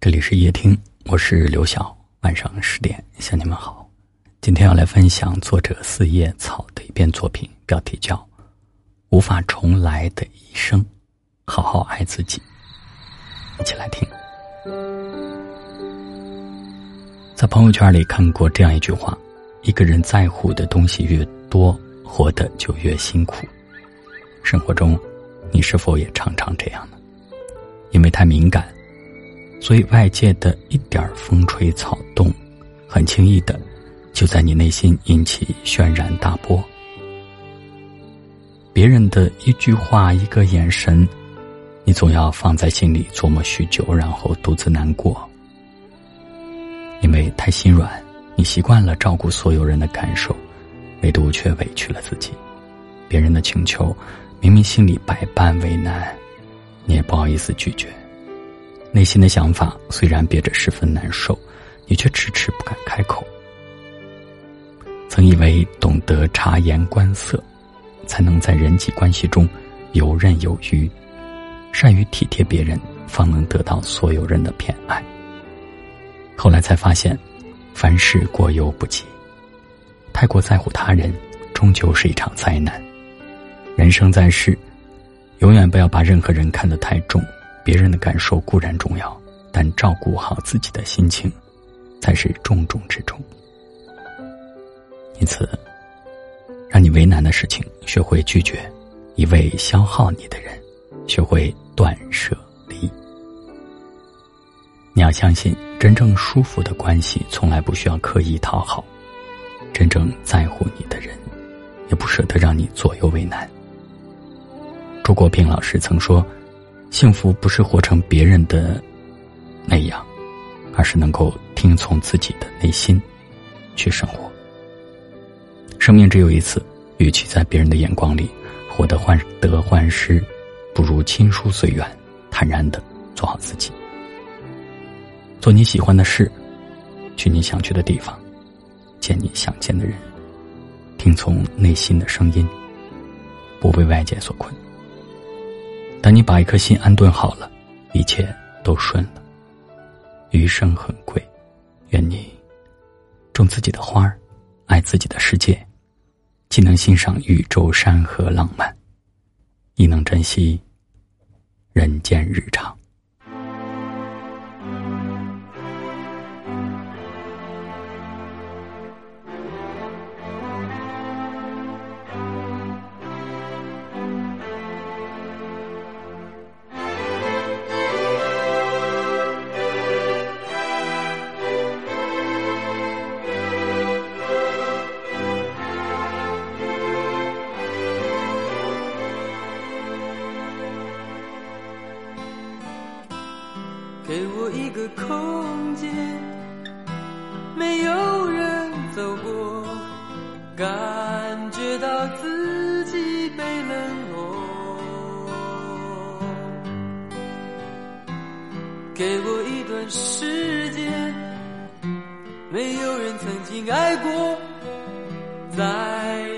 这里是夜听，我是刘晓。晚上十点向你们好。今天要来分享作者四叶草的一篇作品，标题叫《无法重来的一生》，好好爱自己。一起来听。在朋友圈里看过这样一句话：一个人在乎的东西越多，活得就越辛苦。生活中，你是否也常常这样呢？因为太敏感，所以外界的一点风吹草动，很轻易的就在你内心引起轩然大波。别人的一句话、一个眼神，你总要放在心里琢磨许久，然后独自难过。因为太心软，你习惯了照顾所有人的感受，唯独却委屈了自己。别人的请求。明明心里百般为难，你也不好意思拒绝。内心的想法虽然憋着十分难受，你却迟迟不敢开口。曾以为懂得察言观色，才能在人际关系中游刃有余，善于体贴别人，方能得到所有人的偏爱。后来才发现，凡事过犹不及，太过在乎他人，终究是一场灾难。人生在世，永远不要把任何人看得太重。别人的感受固然重要，但照顾好自己的心情，才是重中之重。因此，让你为难的事情，学会拒绝；一味消耗你的人，学会断舍离。你要相信，真正舒服的关系，从来不需要刻意讨好。真正在乎你的人，也不舍得让你左右为难。朱国平老师曾说：“幸福不是活成别人的那样，而是能够听从自己的内心去生活。生命只有一次，与其在别人的眼光里活得患得患失，不如亲疏随缘，坦然的做好自己，做你喜欢的事，去你想去的地方，见你想见的人，听从内心的声音，不被外界所困。”当你把一颗心安顿好了，一切都顺了。余生很贵，愿你种自己的花儿，爱自己的世界，既能欣赏宇宙山河浪漫，亦能珍惜人间日常。给我一个空间，没有人走过，感觉到自己被冷落。给我一段时间，没有人曾经爱过，在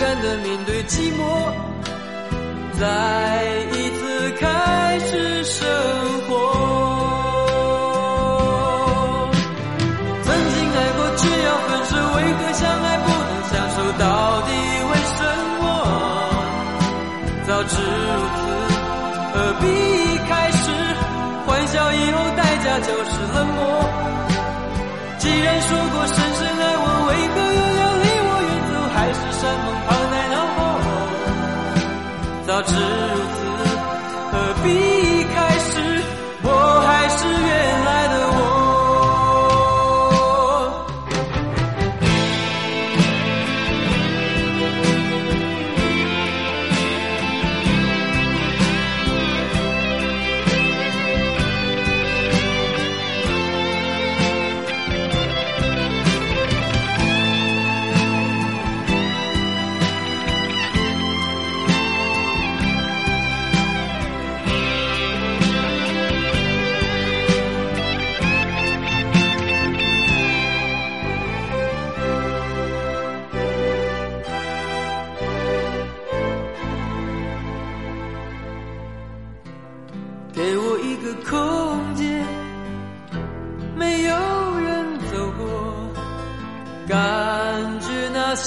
勇敢的面对寂寞，再一次开始生活。曾经爱过却要分手，为何相爱不能相守？到底为什么？早知如此，何必一开始？欢笑以后代价就是冷漠。既然说过深深爱我，为何？远走？海誓山盟抛在脑后，早知如此，何必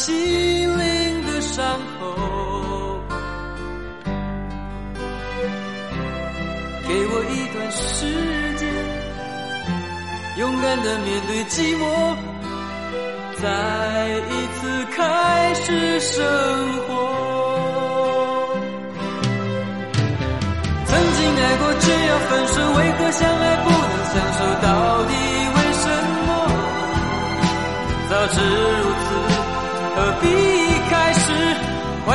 心灵的伤口。给我一段时间，勇敢的面对寂寞，再一次开始生活。曾经爱过，却要分手，为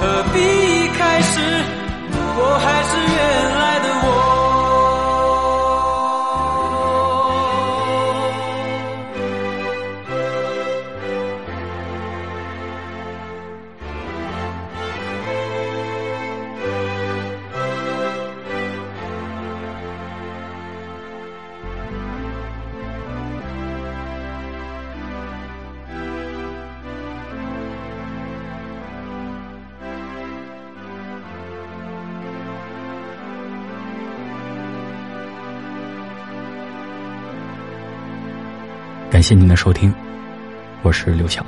何必开始？我还是原来的我。感谢您的收听，我是刘晓。